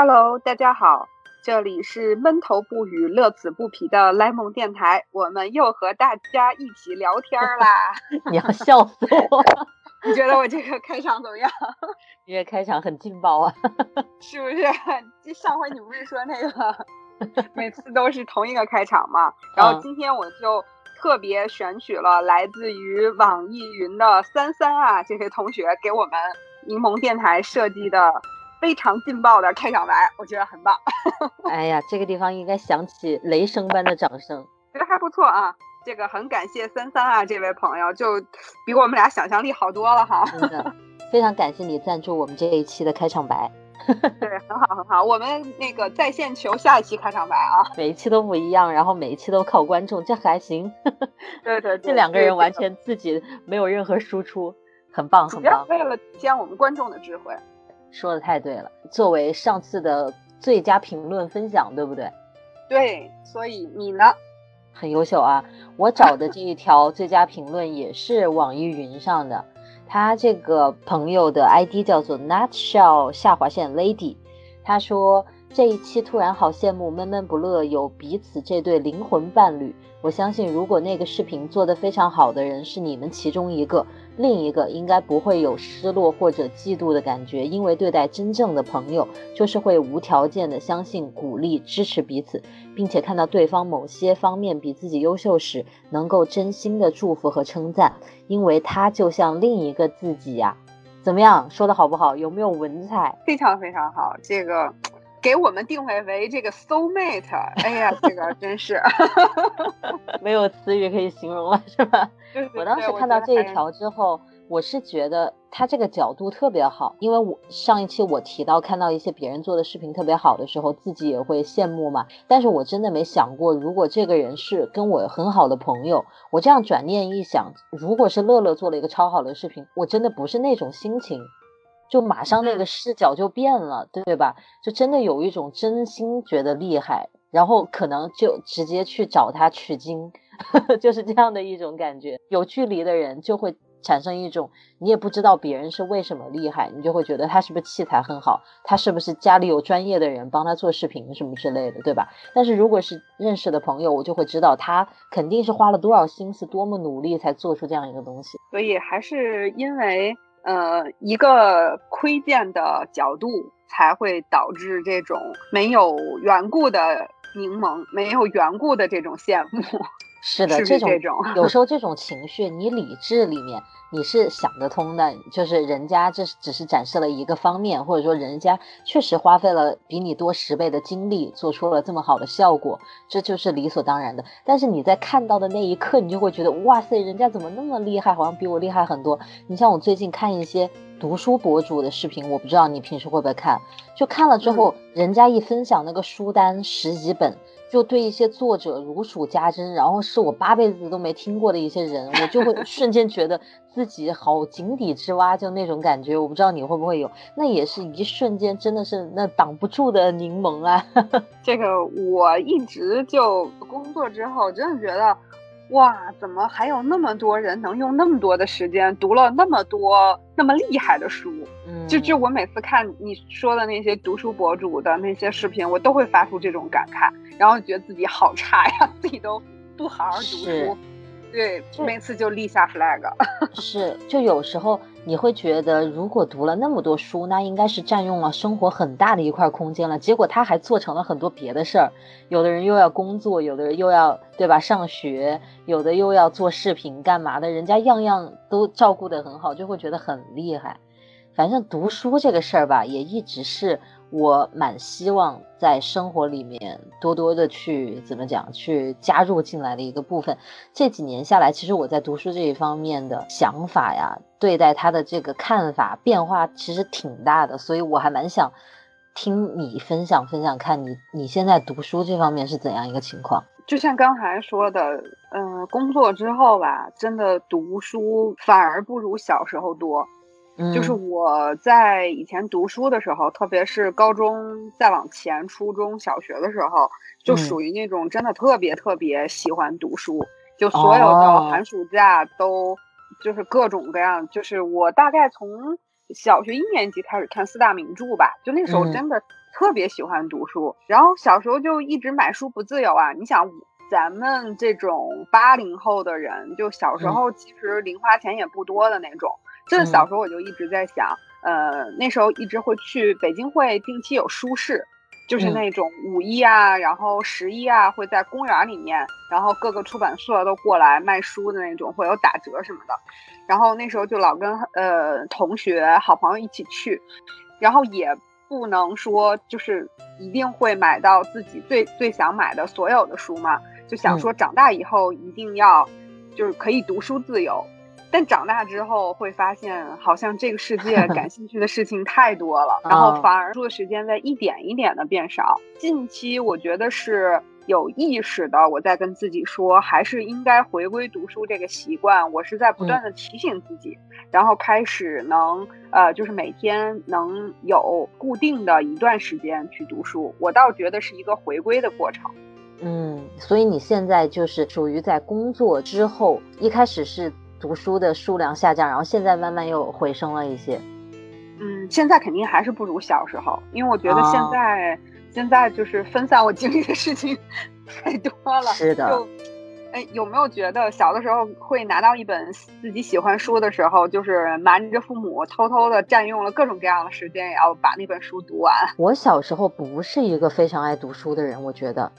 Hello，大家好，这里是闷头不语、乐此不疲的莱蒙电台，我们又和大家一起聊天啦！你要笑死我！你觉得我这个开场怎么样？你 这开场很劲爆啊！是不是？这上回你不是说那个每次都是同一个开场嘛？然后今天我就特别选取了来自于网易云的三三啊这位同学给我们柠檬电台设计的。非常劲爆的开场白，我觉得很棒。哎呀，这个地方应该响起雷声般的掌声，觉得还不错啊。这个很感谢三三啊，这位朋友就比我们俩想象力好多了哈。真的，非常感谢你赞助我们这一期的开场白。对，很好很好。我们那个在线求下一期开场白啊，每一期都不一样，然后每一期都靠观众，这还行。对对，这两个人完全自己没有任何输出，很棒很棒。为了体现我们观众的智慧。说的太对了，作为上次的最佳评论分享，对不对？对，所以你呢？很优秀啊！我找的这一条最佳评论也是网易云上的，他这个朋友的 ID 叫做 Nutshell 下划线 Lady，他说这一期突然好羡慕闷闷不乐有彼此这对灵魂伴侣。我相信，如果那个视频做得非常好的人是你们其中一个，另一个应该不会有失落或者嫉妒的感觉，因为对待真正的朋友，就是会无条件的相信、鼓励、支持彼此，并且看到对方某些方面比自己优秀时，能够真心的祝福和称赞，因为他就像另一个自己呀。怎么样，说的好不好？有没有文采？非常非常好，这个。给我们定位为这个 soul mate，哎呀，这个真是 没有词语可以形容了，是吧？我当时看到这一条之后，我是觉得他这个角度特别好，因为我上一期我提到看到一些别人做的视频特别好的时候，自己也会羡慕嘛。但是我真的没想过，如果这个人是跟我很好的朋友，我这样转念一想，如果是乐乐做了一个超好的视频，我真的不是那种心情。就马上那个视角就变了，对吧？就真的有一种真心觉得厉害，然后可能就直接去找他取经，就是这样的一种感觉。有距离的人就会产生一种，你也不知道别人是为什么厉害，你就会觉得他是不是器材很好，他是不是家里有专业的人帮他做视频什么之类的，对吧？但是如果是认识的朋友，我就会知道他肯定是花了多少心思，多么努力才做出这样一个东西。所以还是因为。呃，一个窥见的角度才会导致这种没有缘故的柠檬，没有缘故的这种羡慕。是的，这种有时候这 种情绪，你理智里面。你是想得通的，就是人家这只是展示了一个方面，或者说人家确实花费了比你多十倍的精力，做出了这么好的效果，这就是理所当然的。但是你在看到的那一刻，你就会觉得，哇塞，人家怎么那么厉害，好像比我厉害很多。你像我最近看一些读书博主的视频，我不知道你平时会不会看，就看了之后，人家一分享那个书单十几本。就对一些作者如数家珍，然后是我八辈子都没听过的一些人，我就会 瞬间觉得自己好井底之蛙，就那种感觉。我不知道你会不会有，那也是一瞬间，真的是那挡不住的柠檬啊！这个我一直就工作之后，真的觉得。哇，怎么还有那么多人能用那么多的时间读了那么多那么厉害的书？嗯，就就我每次看你说的那些读书博主的那些视频，我都会发出这种感慨，然后觉得自己好差呀，自己都不好好读书。对，每次就立下 flag。是，就有时候你会觉得，如果读了那么多书，那应该是占用了生活很大的一块空间了。结果他还做成了很多别的事儿。有的人又要工作，有的人又要对吧上学，有的又要做视频干嘛的，人家样样都照顾得很好，就会觉得很厉害。反正读书这个事儿吧，也一直是。我蛮希望在生活里面多多的去怎么讲，去加入进来的一个部分。这几年下来，其实我在读书这一方面的想法呀，对待他的这个看法变化其实挺大的，所以我还蛮想听你分享分享，看你你现在读书这方面是怎样一个情况。就像刚才说的，嗯，工作之后吧，真的读书反而不如小时候多。就是我在以前读书的时候，特别是高中再往前，初中小学的时候，就属于那种真的特别特别喜欢读书，就所有的寒暑假都就是各种各样。就是我大概从小学一年级开始看四大名著吧，就那时候真的特别喜欢读书。然后小时候就一直买书不自由啊！你想，咱们这种八零后的人，就小时候其实零花钱也不多的那种。这小时候我就一直在想，呃，那时候一直会去北京会定期有书市。就是那种五一啊，然后十一啊，会在公园里面，然后各个出版社都过来卖书的那种，会有打折什么的。然后那时候就老跟呃同学、好朋友一起去，然后也不能说就是一定会买到自己最最想买的所有的书嘛，就想说长大以后一定要就是可以读书自由。但长大之后会发现，好像这个世界 感兴趣的事情太多了，然后反而读的时间在一点一点的变少。近期我觉得是有意识的，我在跟自己说，还是应该回归读书这个习惯。我是在不断的提醒自己，然后开始能呃，就是每天能有固定的一段时间去读书。我倒觉得是一个回归的过程。嗯，所以你现在就是属于在工作之后，一开始是。读书的数量下降，然后现在慢慢又回升了一些。嗯，现在肯定还是不如小时候，因为我觉得现在现在就是分散我精力的事情 太多了。是的。就，哎，有没有觉得小的时候会拿到一本自己喜欢书的时候，就是瞒着父母偷偷的占用了各种各样的时间，也要把那本书读完？我小时候不是一个非常爱读书的人，我觉得。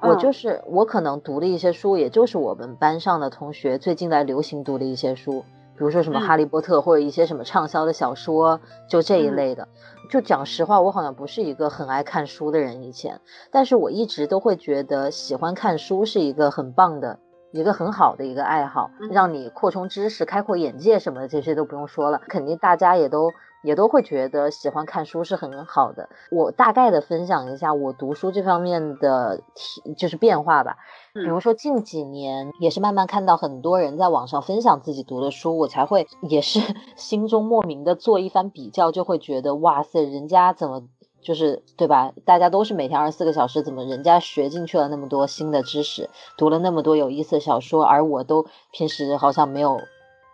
我就是我，可能读的一些书，也就是我们班上的同学最近在流行读的一些书，比如说什么《哈利波特》或者一些什么畅销的小说，就这一类的。就讲实话，我好像不是一个很爱看书的人以前，但是我一直都会觉得喜欢看书是一个很棒的、一个很好的一个爱好，让你扩充知识、开阔眼界什么的，这些都不用说了，肯定大家也都。也都会觉得喜欢看书是很好的。我大概的分享一下我读书这方面的体，就是变化吧。比如说近几年也是慢慢看到很多人在网上分享自己读的书，我才会也是 心中莫名的做一番比较，就会觉得哇塞，人家怎么就是对吧？大家都是每天二十四个小时，怎么人家学进去了那么多新的知识，读了那么多有意思的小说，而我都平时好像没有。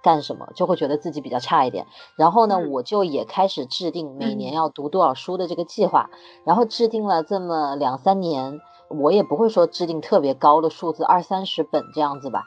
干什么就会觉得自己比较差一点，然后呢，我就也开始制定每年要读多少书的这个计划，然后制定了这么两三年，我也不会说制定特别高的数字，二三十本这样子吧，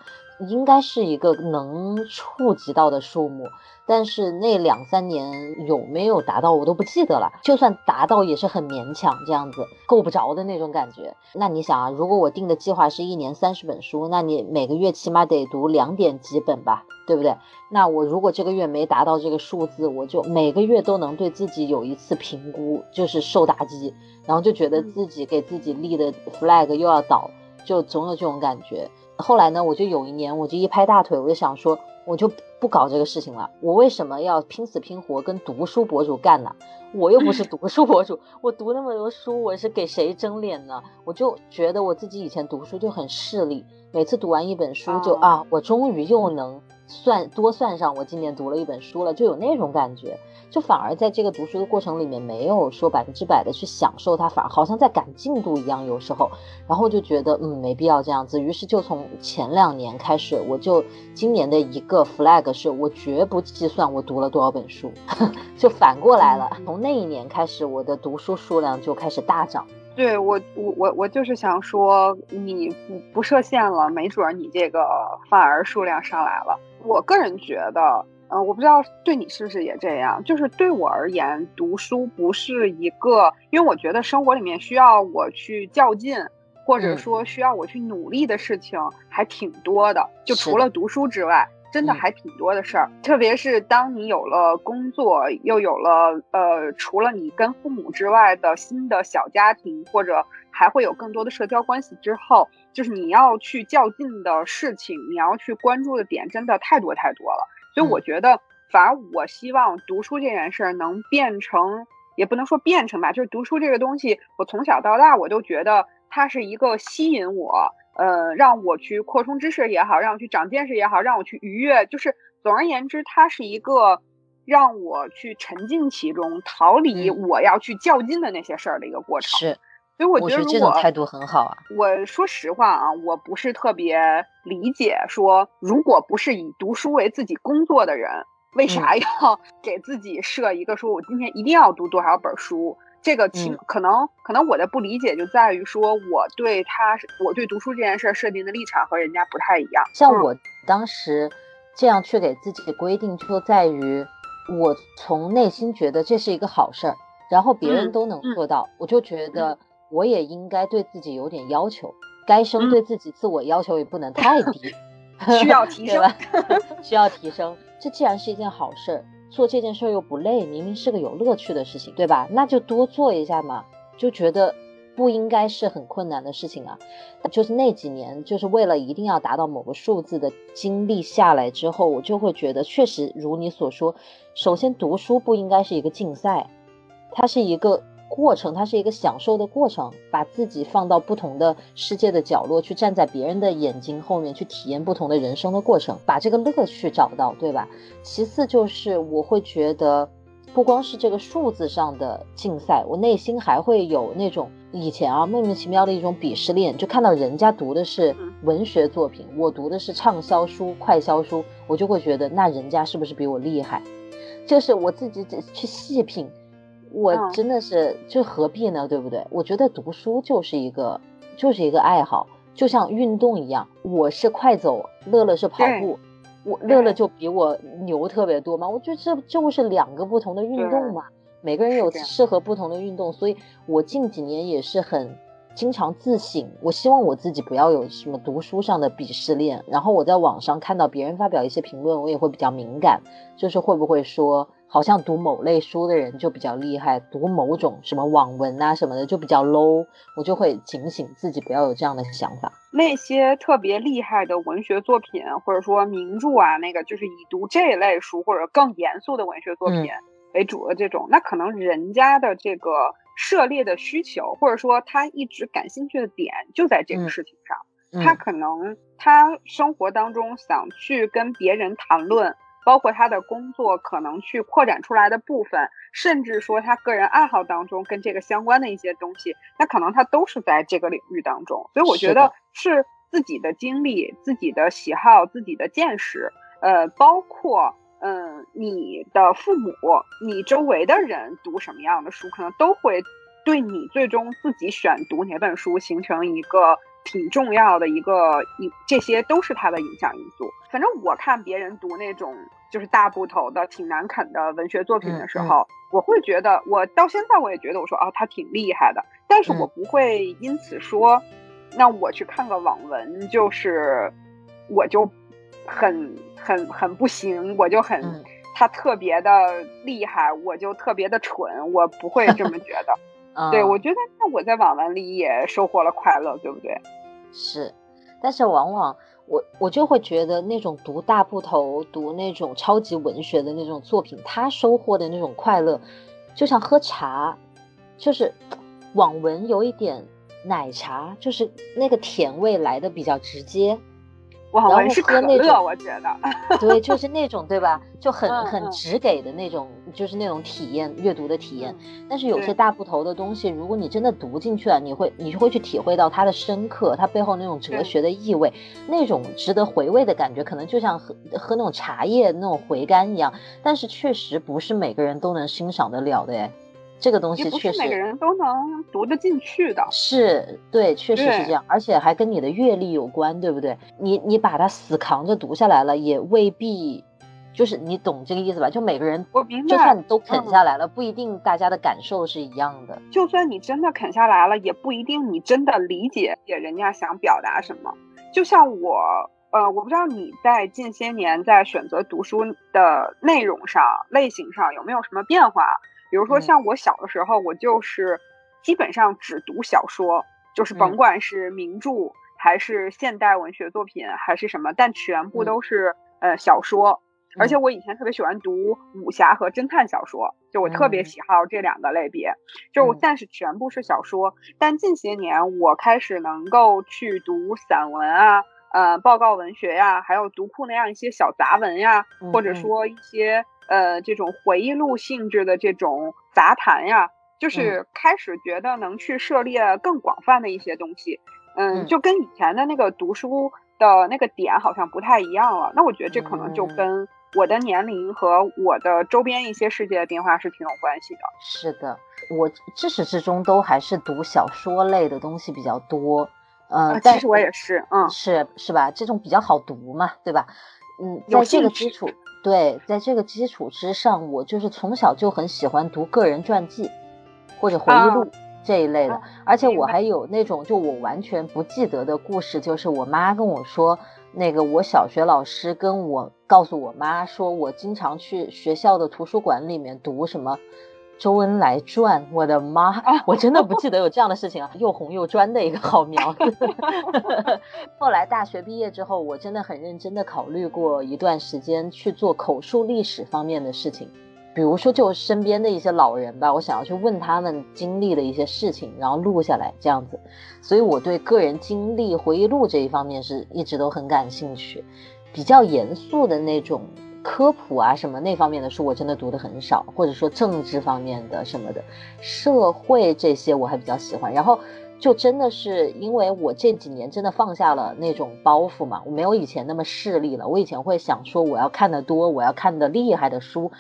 应该是一个能触及到的数目。但是那两三年有没有达到我都不记得了，就算达到也是很勉强这样子，够不着的那种感觉。那你想啊，如果我定的计划是一年三十本书，那你每个月起码得读两点几本吧，对不对？那我如果这个月没达到这个数字，我就每个月都能对自己有一次评估，就是受打击，然后就觉得自己给自己立的 flag 又要倒，就总有这种感觉。后来呢，我就有一年我就一拍大腿，我就想说。我就不搞这个事情了。我为什么要拼死拼活跟读书博主干呢？我又不是读书博主，我读那么多书，我是给谁争脸呢？我就觉得我自己以前读书就很势利，每次读完一本书就啊，我终于又能。算多算上，我今年读了一本书了，就有那种感觉，就反而在这个读书的过程里面，没有说百分之百的去享受它，反而好像在赶进度一样，有时候，然后就觉得嗯没必要这样子，于是就从前两年开始，我就今年的一个 flag 是我绝不计算我读了多少本书，就反过来了，从那一年开始，我的读书数量就开始大涨。对我，我我我就是想说，你不不设限了，没准你这个反而数量上来了。我个人觉得，嗯，我不知道对你是不是也这样。就是对我而言，读书不是一个，因为我觉得生活里面需要我去较劲，或者说需要我去努力的事情还挺多的。就除了读书之外。真的还挺多的事儿，特别是当你有了工作，又有了呃，除了你跟父母之外的新的小家庭，或者还会有更多的社交关系之后，就是你要去较劲的事情，你要去关注的点，真的太多太多了。所以我觉得，反而我希望读书这件事儿能变成，也不能说变成吧，就是读书这个东西，我从小到大我都觉得它是一个吸引我。呃，让我去扩充知识也好，让我去长见识也好，让我去愉悦，就是总而言之，它是一个让我去沉浸其中，逃离我要去较劲的那些事儿的一个过程。是，所以我觉得这种态度很好啊。我说实话啊，我不是特别理解，说如果不是以读书为自己工作的人，为啥要 给自己设一个说我今天一定要读多少本书？这个情可能可能我的不理解就在于说，我对他我对读书这件事设定的立场和人家不太一样。像我当时这样去给自己规定，就在于我从内心觉得这是一个好事儿，然后别人都能做到，我就觉得我也应该对自己有点要求，该生对自己自我要求也不能太低，需要提 升，需要提升。这既然是一件好事儿。做这件事又不累，明明是个有乐趣的事情，对吧？那就多做一下嘛，就觉得不应该是很困难的事情啊。就是那几年，就是为了一定要达到某个数字的经历下来之后，我就会觉得，确实如你所说，首先读书不应该是一个竞赛，它是一个。过程，它是一个享受的过程，把自己放到不同的世界的角落，去站在别人的眼睛后面，去体验不同的人生的过程，把这个乐趣找到，对吧？其次就是我会觉得，不光是这个数字上的竞赛，我内心还会有那种以前啊莫名其妙的一种鄙视链，就看到人家读的是文学作品，我读的是畅销书、快销书，我就会觉得那人家是不是比我厉害？就是我自己去细品。我真的是，就何必呢？对不对？我觉得读书就是一个，就是一个爱好，就像运动一样。我是快走，乐乐是跑步，我乐乐就比我牛特别多嘛。我觉得这就是两个不同的运动嘛。每个人有适合不同的运动，所以我近几年也是很经常自省。我希望我自己不要有什么读书上的鄙视链。然后我在网上看到别人发表一些评论，我也会比较敏感，就是会不会说。好像读某类书的人就比较厉害，读某种什么网文啊什么的就比较 low，我就会警醒自己不要有这样的想法。那些特别厉害的文学作品或者说名著啊，那个就是以读这类书或者更严肃的文学作品为主的这种，那可能人家的这个涉猎的需求或者说他一直感兴趣的点就在这个事情上，他可能他生活当中想去跟别人谈论。包括他的工作可能去扩展出来的部分，甚至说他个人爱好当中跟这个相关的一些东西，那可能他都是在这个领域当中。所以我觉得是自己的经历、自己的喜好、自己的见识，呃，包括嗯你的父母、你周围的人读什么样的书，可能都会对你最终自己选读哪本书形成一个。挺重要的一个，影这些都是它的影响因素。反正我看别人读那种就是大部头的、挺难啃的文学作品的时候，我会觉得，我到现在我也觉得，我说啊，他挺厉害的。但是我不会因此说，那我去看个网文，就是我就很很很不行，我就很他特别的厉害，我就特别的蠢，我不会这么觉得。对，我觉得那我在网文里也收获了快乐，对不对？是，但是往往我我就会觉得那种读大部头、读那种超级文学的那种作品，他收获的那种快乐，就像喝茶，就是网文有一点奶茶，就是那个甜味来的比较直接。网文是可乐，我觉得，对，就是那种，对吧？就很很直给的那种，就是那种体验，阅读的体验。但是有些大部头的东西，如果你真的读进去了，你会你就会去体会到它的深刻，它背后那种哲学的意味，那种值得回味的感觉，可能就像喝喝那种茶叶那种回甘一样。但是确实不是每个人都能欣赏得了的，哎。这个东西确实每个人都能读得进去的，是对，确实是这样，而且还跟你的阅历有关，对不对？你你把它死扛着读下来了，也未必，就是你懂这个意思吧？就每个人，我明白，就算你都啃下来了，不一定大家的感受是一样的。就算你真的啃下来了，也不一定你真的理解人家想表达什么。就像我，呃，我不知道你在近些年在选择读书的内容上、类型上有没有什么变化。比如说，像我小的时候，我就是基本上只读小说，就是甭管是名著还是现代文学作品还是什么，但全部都是呃小说。而且我以前特别喜欢读武侠和侦探小说，就我特别喜好这两个类别。就我但是全部是小说，但近些年我开始能够去读散文啊，呃，报告文学呀，还有读库那样一些小杂文呀，或者说一些。呃，这种回忆录性质的这种杂谈呀，就是开始觉得能去涉猎更广泛的一些东西，嗯，就跟以前的那个读书的那个点好像不太一样了。那我觉得这可能就跟我的年龄和我的周边一些世界的变化是挺有关系的。是的，我至始至终都还是读小说类的东西比较多。嗯，其实我也是，嗯，是是吧？这种比较好读嘛，对吧？嗯，在这个基础，对，在这个基础之上，我就是从小就很喜欢读个人传记或者回忆录这一类的，而且我还有那种就我完全不记得的故事，就是我妈跟我说，那个我小学老师跟我告诉我妈说，我经常去学校的图书馆里面读什么。周恩来传，我的妈，我真的不记得有这样的事情啊！又红又专的一个好苗子。后来大学毕业之后，我真的很认真的考虑过一段时间去做口述历史方面的事情，比如说就身边的一些老人吧，我想要去问他们经历的一些事情，然后录下来这样子。所以我对个人经历回忆录这一方面是一直都很感兴趣，比较严肃的那种。科普啊什么那方面的书我真的读的很少，或者说政治方面的什么的，社会这些我还比较喜欢。然后就真的是因为我这几年真的放下了那种包袱嘛，我没有以前那么势利了。我以前会想说我要看的多，我要看的厉害的书。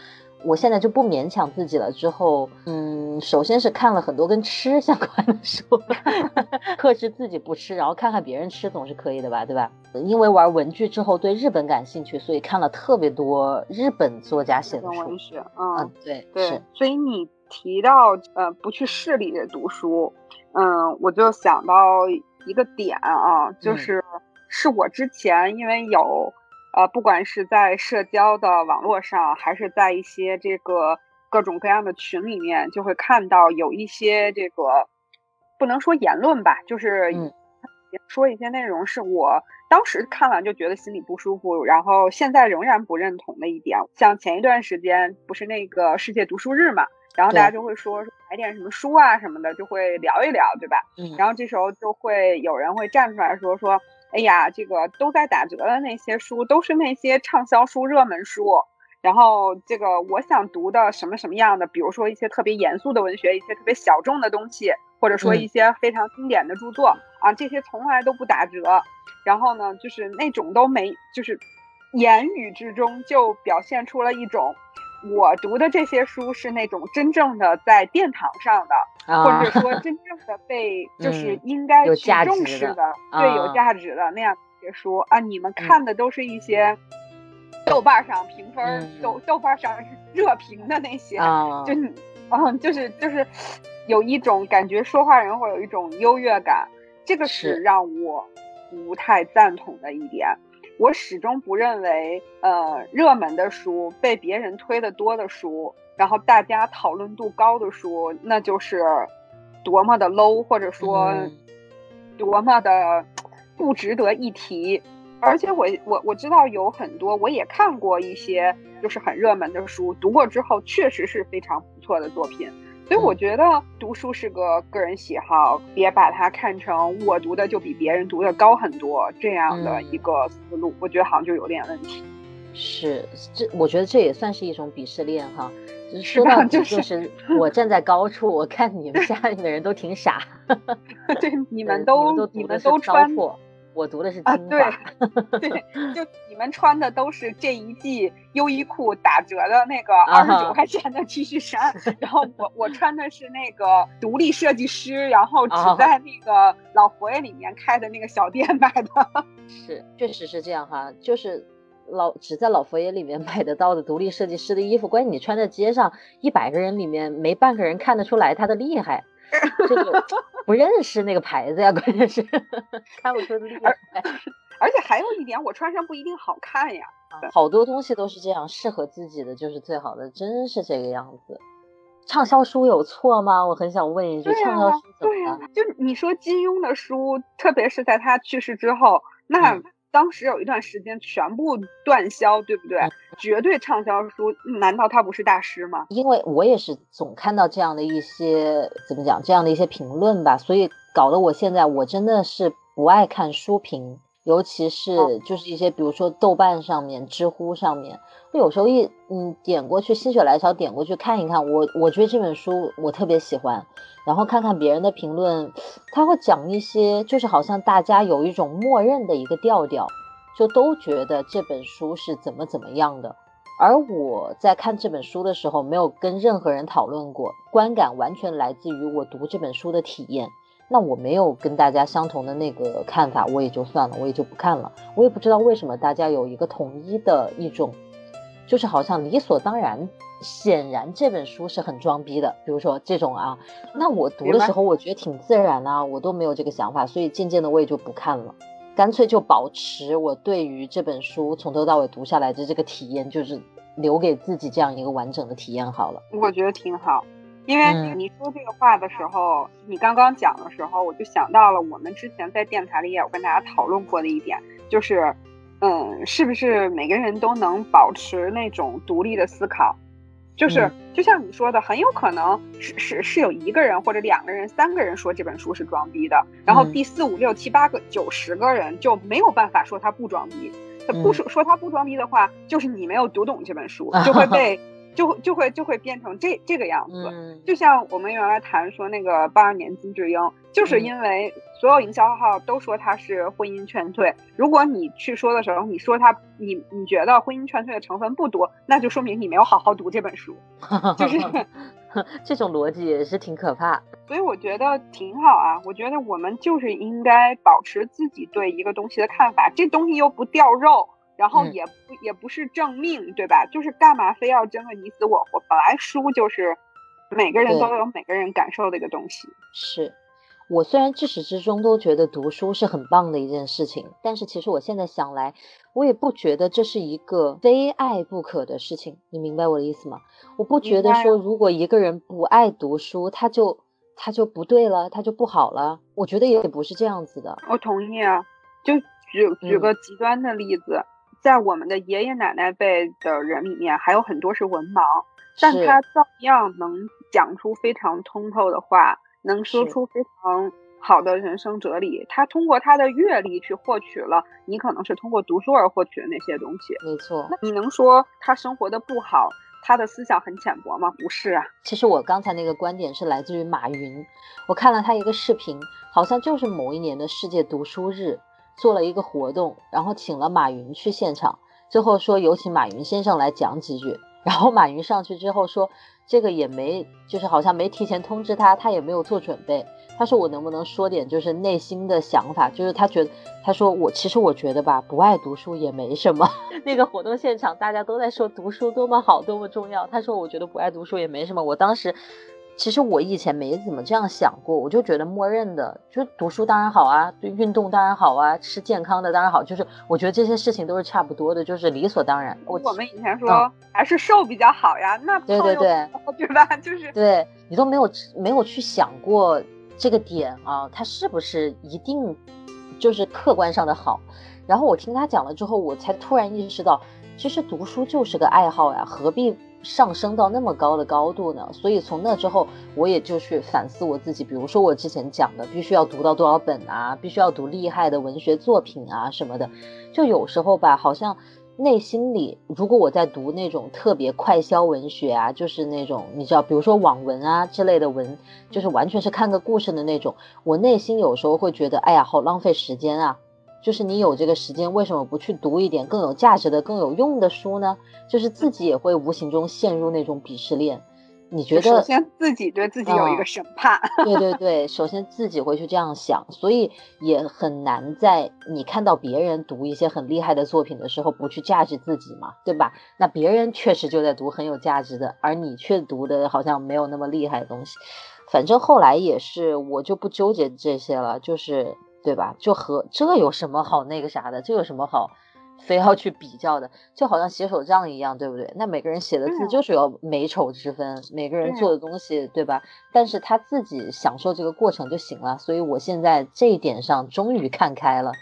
我现在就不勉强自己了。之后，嗯，首先是看了很多跟吃相关的书，克制自己不吃，然后看看别人吃总是可以的吧，对吧？因为玩文具之后对日本感兴趣，所以看了特别多日本作家写的书。文学，嗯，对对。所以你提到呃不去市里读书，嗯，我就想到一个点啊，就是是我之前因为有。呃，不管是在社交的网络上，还是在一些这个各种各样的群里面，就会看到有一些这个不能说言论吧，就是说一些内容是我当时看完就觉得心里不舒服，然后现在仍然不认同的一点。像前一段时间不是那个世界读书日嘛，然后大家就会说买点什么书啊什么的，就会聊一聊，对吧？嗯。然后这时候就会有人会站出来说说。哎呀，这个都在打折的那些书，都是那些畅销书、热门书。然后，这个我想读的什么什么样的，比如说一些特别严肃的文学，一些特别小众的东西，或者说一些非常经典的著作啊，这些从来都不打折。然后呢，就是那种都没，就是言语之中就表现出了一种。我读的这些书是那种真正的在殿堂上的，或者说真正的被 就是应该去重视的，对有价值的那样一些书啊。你们看的都是一些豆瓣上评分、豆豆瓣上热评的那些，就嗯，就是就是有一种感觉，说话人会有一种优越感，这个是让我不太赞同的一点。我始终不认为，呃，热门的书被别人推的多的书，然后大家讨论度高的书，那就是多么的 low，或者说多么的不值得一提。而且我我我知道有很多，我也看过一些就是很热门的书，读过之后确实是非常不错的作品。所以我觉得读书是个个人喜好，别把它看成我读的就比别人读的高很多这样的一个思路，我觉得好像就有点问题。是，这我觉得这也算是一种鄙视链哈。说到底就是我站在高处，我看你们下面的人都挺傻。对，你们都你们都穿。我读的是啊，对对，就你们穿的都是这一季优衣库打折的那个二十九块钱的 T 恤衫，然后我我穿的是那个独立设计师，然后只在那个老佛爷里面开的那个小店买的。是，确实是这样哈，就是老只在老佛爷里面买得到的独立设计师的衣服，关键你穿在街上，一百个人里面没半个人看得出来他的厉害。这个不认识那个牌子呀，关键是 看不出厉害。而且还有一点，我穿上不一定好看呀。好多东西都是这样，适合自己的就是最好的，真是这个样子。畅销书有错吗？我很想问一句，畅销书怎么了？就你说金庸的书，特别是在他去世之后，那。当时有一段时间全部断销，对不对？绝对畅销书，难道他不是大师吗？因为我也是总看到这样的一些怎么讲，这样的一些评论吧，所以搞得我现在我真的是不爱看书评，尤其是就是一些比如说豆瓣上面、知乎上面，我有时候一嗯点过去，心血来潮点过去看一看，我我觉得这本书我特别喜欢，然后看看别人的评论，他会讲一些就是好像大家有一种默认的一个调调。就都觉得这本书是怎么怎么样的，而我在看这本书的时候，没有跟任何人讨论过，观感完全来自于我读这本书的体验。那我没有跟大家相同的那个看法，我也就算了，我也就不看了。我也不知道为什么大家有一个统一的一种，就是好像理所当然，显然这本书是很装逼的。比如说这种啊，那我读的时候我觉得挺自然啊，我都没有这个想法，所以渐渐的我也就不看了，干脆就保持我对于这本书从头到尾读下来的这个体验，就是留给自己这样一个完整的体验好了。我觉得挺好。因为你说这个话的时候，你刚刚讲的时候，我就想到了我们之前在电台里也有跟大家讨论过的一点，就是，嗯，是不是每个人都能保持那种独立的思考？就是就像你说的，很有可能是是是有一个人或者两个人、三个人说这本书是装逼的，然后第四五六七八个九十个人就没有办法说他不装逼。他不说说他不装逼的话，就是你没有读懂这本书，就会被。就就会就会变成这这个样子，就像我们原来谈说那个八二年金智英，就是因为所有营销号都说她是婚姻劝退。如果你去说的时候，你说她你你觉得婚姻劝退的成分不多，那就说明你没有好好读这本书，就是 这种逻辑也是挺可怕。所以我觉得挺好啊，我觉得我们就是应该保持自己对一个东西的看法，这东西又不掉肉。然后也不也不是正命，对吧？就是干嘛非要争个你死我活？本来书就是每个人都有每个人感受的一个东西。是我虽然至始至终都觉得读书是很棒的一件事情，但是其实我现在想来，我也不觉得这是一个非爱不可的事情。你明白我的意思吗？我不觉得说如果一个人不爱读书，他就他就不对了，他就不好了。我觉得也不是这样子的。我同意啊，就举举个极端的例子。在我们的爷爷奶奶辈的人里面，还有很多是文盲，但他照样能讲出非常通透的话，能说出非常好的人生哲理。他通过他的阅历去获取了你可能是通过读书而获取的那些东西。没错，那你能说他生活的不好，他的思想很浅薄吗？不是啊。其实我刚才那个观点是来自于马云，我看了他一个视频，好像就是某一年的世界读书日。做了一个活动，然后请了马云去现场，最后说有请马云先生来讲几句。然后马云上去之后说，这个也没，就是好像没提前通知他，他也没有做准备。他说我能不能说点就是内心的想法，就是他觉得，他说我其实我觉得吧，不爱读书也没什么。那个活动现场大家都在说读书多么好，多么重要。他说我觉得不爱读书也没什么。我当时。其实我以前没怎么这样想过，我就觉得默认的，就读书当然好啊，对运动当然好啊，吃健康的当然好，就是我觉得这些事情都是差不多的，就是理所当然。我我们以前说还是瘦比较好呀，那对对对，对吧？就是对你都没有没有去想过这个点啊，它是不是一定就是客观上的好？然后我听他讲了之后，我才突然意识到，其实读书就是个爱好呀，何必？上升到那么高的高度呢？所以从那之后，我也就去反思我自己。比如说我之前讲的，必须要读到多少本啊，必须要读厉害的文学作品啊什么的。就有时候吧，好像内心里，如果我在读那种特别快消文学啊，就是那种你知道，比如说网文啊之类的文，就是完全是看个故事的那种，我内心有时候会觉得，哎呀，好浪费时间啊。就是你有这个时间，为什么不去读一点更有价值的、更有用的书呢？就是自己也会无形中陷入那种鄙视链。你觉得？首先自己对自己有一个审判。对对对，首先自己会去这样想，所以也很难在你看到别人读一些很厉害的作品的时候，不去价值自己嘛，对吧？那别人确实就在读很有价值的，而你却读的好像没有那么厉害的东西。反正后来也是，我就不纠结这些了，就是。对吧？就和这有什么好那个啥的？这有什么好非要去比较的？就好像写手账一样，对不对？那每个人写的字就是有美丑之分，每个人做的东西，对吧？但是他自己享受这个过程就行了。所以我现在这一点上终于看开了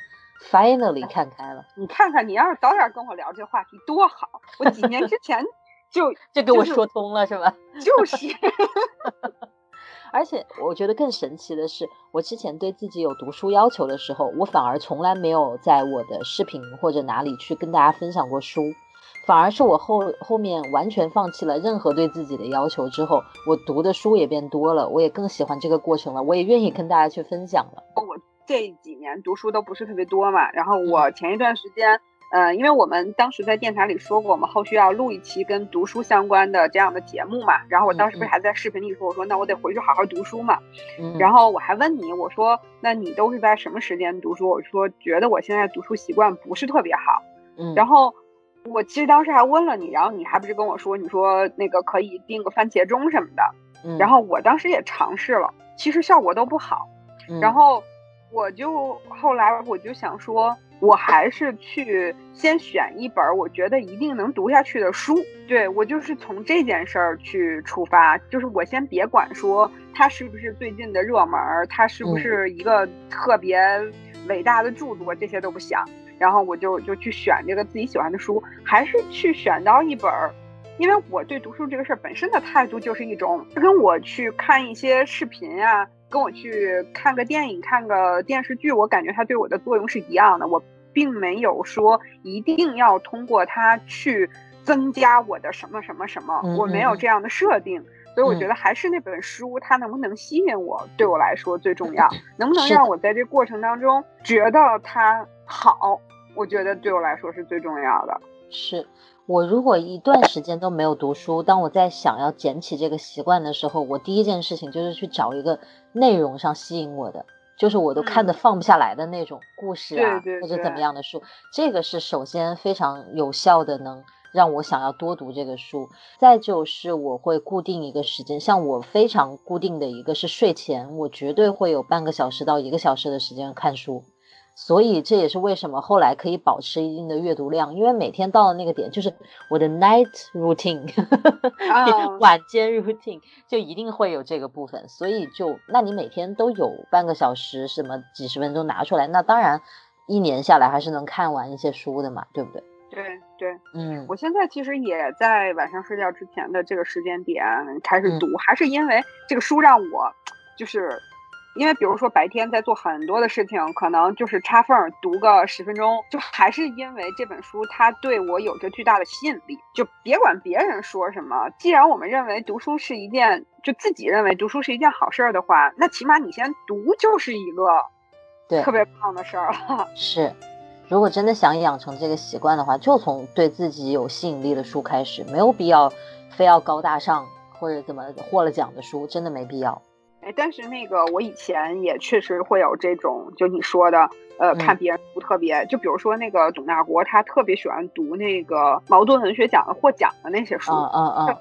，finally 看开了。你看看，你要是早点跟我聊这话题多好！我几年之前 就就给我说通了，是吧？就是。而且我觉得更神奇的是，我之前对自己有读书要求的时候，我反而从来没有在我的视频或者哪里去跟大家分享过书，反而是我后后面完全放弃了任何对自己的要求之后，我读的书也变多了，我也更喜欢这个过程了，我也愿意跟大家去分享了。我这几年读书都不是特别多嘛，然后我前一段时间。呃，因为我们当时在电台里说过，我们后续要录一期跟读书相关的这样的节目嘛。然后我当时不是还在视频里说，我说那我得回去好好读书嘛。然后我还问你，我说那你都是在什么时间读书？我说觉得我现在读书习惯不是特别好。然后我其实当时还问了你，然后你还不是跟我说，你说那个可以定个番茄钟什么的。然后我当时也尝试了，其实效果都不好。然后我就后来我就想说。我还是去先选一本我觉得一定能读下去的书，对我就是从这件事儿去出发，就是我先别管说它是不是最近的热门，它是不是一个特别伟大的著作，这些都不想，然后我就就去选这个自己喜欢的书，还是去选到一本儿，因为我对读书这个事儿本身的态度就是一种，跟我去看一些视频呀。跟我去看个电影、看个电视剧，我感觉它对我的作用是一样的。我并没有说一定要通过它去增加我的什么什么什么，我没有这样的设定。所以我觉得还是那本书，它能不能吸引我，对我来说最重要。能不能让我在这过程当中觉得它好，我觉得对我来说是最重要的。是。我如果一段时间都没有读书，当我在想要捡起这个习惯的时候，我第一件事情就是去找一个内容上吸引我的，就是我都看的放不下来的那种故事啊，或者怎么样的书。这个是首先非常有效的，能让我想要多读这个书。再就是我会固定一个时间，像我非常固定的一个是睡前，我绝对会有半个小时到一个小时的时间看书。所以这也是为什么后来可以保持一定的阅读量，因为每天到了那个点，就是我的 night routine，晚间 routine 就一定会有这个部分。所以就，那你每天都有半个小时，什么几十分钟拿出来，那当然一年下来还是能看完一些书的嘛，对不对？对对，嗯，我现在其实也在晚上睡觉之前的这个时间点开始读，还是因为这个书让我就是。因为比如说白天在做很多的事情，可能就是插缝读个十分钟，就还是因为这本书它对我有着巨大的吸引力。就别管别人说什么，既然我们认为读书是一件，就自己认为读书是一件好事儿的话，那起码你先读就是一个，对，特别棒的事儿了。是，如果真的想养成这个习惯的话，就从对自己有吸引力的书开始，没有必要非要高大上或者怎么获了奖的书，真的没必要。哎，但是那个我以前也确实会有这种，就你说的，呃，看别人读特别，就比如说那个董大国，他特别喜欢读那个茅盾文学奖的获奖的那些书，嗯嗯嗯，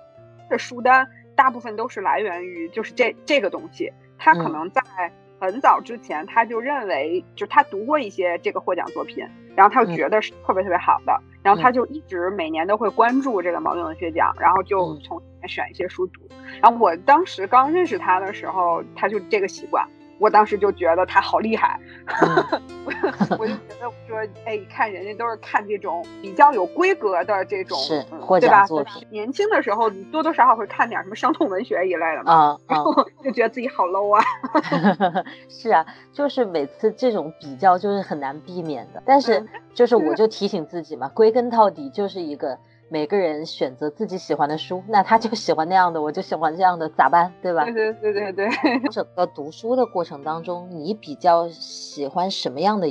这书单大部分都是来源于就是这这个东西，他可能在很早之前他就认为，就他读过一些这个获奖作品，然后他就觉得是特别特别好的，然后他就一直每年都会关注这个茅盾文学奖，然后就从里面选一些书读。然后我当时刚认识他的时候，他就这个习惯。我当时就觉得他好厉害，我就觉得说，哎，看人家都是看这种比较有规格的这种，是获奖作品。年轻的时候，你多多少少会看点什么伤痛文学一类的嘛，然后就觉得自己好 low 啊。是啊，就是每次这种比较就是很难避免的，但是就是我就提醒自己嘛，归根到底就是一个。每个人选择自己喜欢的书，那他就喜欢那样的，我就喜欢这样的，咋办？对吧？对对对对对。整个读书的过程当中，你比较喜欢什么样的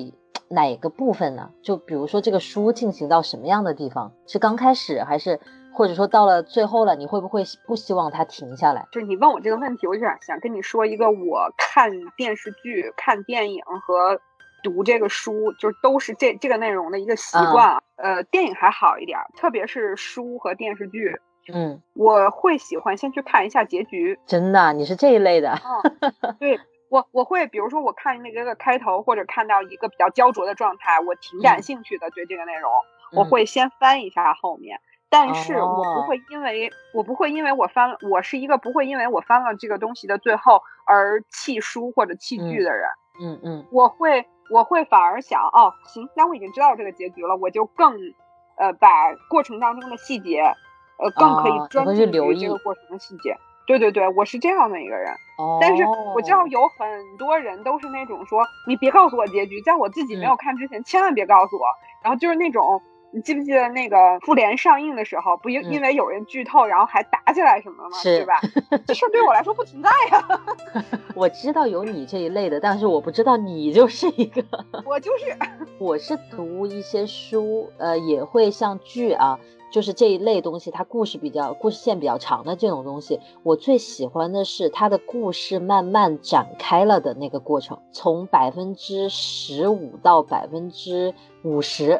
哪个部分呢？就比如说这个书进行到什么样的地方，是刚开始，还是或者说到了最后了，你会不会不希望它停下来？就是你问我这个问题，我就想想跟你说一个我看电视剧、看电影和。读这个书就是都是这这个内容的一个习惯，呃，电影还好一点，特别是书和电视剧，嗯，我会喜欢先去看一下结局。真的，你是这一类的？对我，我会比如说我看那个开头或者看到一个比较焦灼的状态，我挺感兴趣的，对这个内容，我会先翻一下后面，但是我不会因为我不会因为我翻，我是一个不会因为我翻了这个东西的最后而弃书或者弃剧的人。嗯嗯，我会。我会反而想哦，行，那我已经知道这个结局了，我就更，呃，把过程当中的细节，呃，更可以专注于这个过程的细节。对对对，我是这样的一个人。哦。但是我知道有很多人都是那种说，你别告诉我结局，在我自己没有看之前，千万别告诉我。然后就是那种你记不记得那个复联上映的时候，不因因为有人剧透，然后还打起来什么吗？是吧？这事儿对我来说不存在呀。我知道有你这一类的，但是我不知道你就是一个。我就是，我是读一些书，呃，也会像剧啊。就是这一类东西，它故事比较故事线比较长的这种东西，我最喜欢的是它的故事慢慢展开了的那个过程，从百分之十五到百分之五十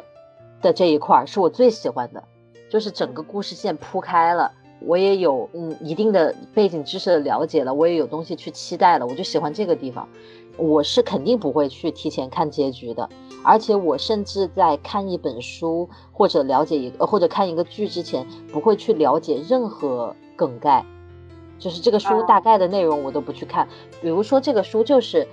的这一块是我最喜欢的，就是整个故事线铺开了，我也有嗯一定的背景知识的了解了，我也有东西去期待了，我就喜欢这个地方。我是肯定不会去提前看结局的，而且我甚至在看一本书或者了解一个或者看一个剧之前，不会去了解任何梗概，就是这个书大概的内容我都不去看。比如说这个书就是，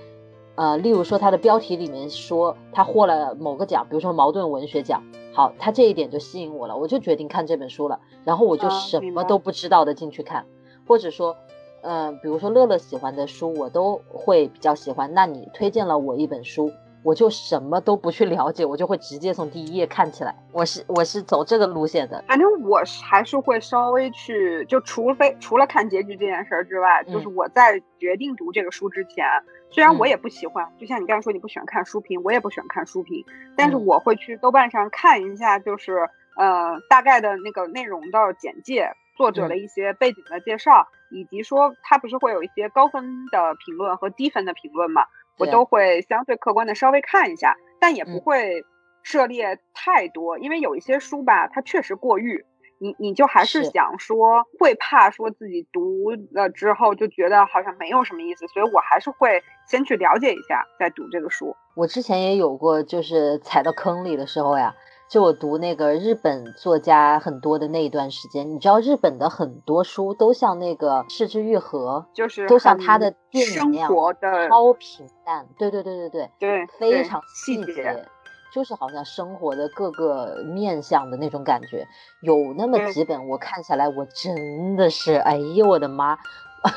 呃，例如说它的标题里面说它获了某个奖，比如说茅盾文学奖，好，他这一点就吸引我了，我就决定看这本书了，然后我就什么都不知道的进去看，或者说。嗯，比如说乐乐喜欢的书，我都会比较喜欢。那你推荐了我一本书，我就什么都不去了解，我就会直接从第一页看起来。我是我是走这个路线的。反正我还是会稍微去，就除非除了看结局这件事儿之外，就是我在决定读这个书之前，虽然我也不喜欢，就像你刚才说你不喜欢看书评，我也不喜欢看书评，但是我会去豆瓣上看一下，就是呃大概的那个内容的简介。作者的一些背景的介绍，以及说他不是会有一些高分的评论和低分的评论嘛，我都会相对客观的稍微看一下，但也不会涉猎太多，因为有一些书吧，它确实过誉，你你就还是想说会怕说自己读了之后就觉得好像没有什么意思，所以我还是会先去了解一下再读这个书。我之前也有过就是踩到坑里的时候呀。就我读那个日本作家很多的那一段时间，你知道日本的很多书都像那个《失之愈合》，就是都像他的电影那样的超平淡。对对对对对对，非常细节，就是好像生活的各个面相的那种感觉。有那么几本我看下来，我真的是，哎呦我的妈，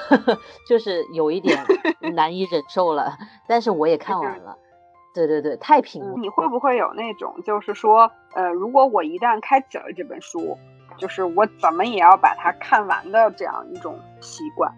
就是有一点 难以忍受了。但是我也看完了。对对对，太平。你会不会有那种，就是说，呃，如果我一旦开启了这本书，就是我怎么也要把它看完的这样一种习惯？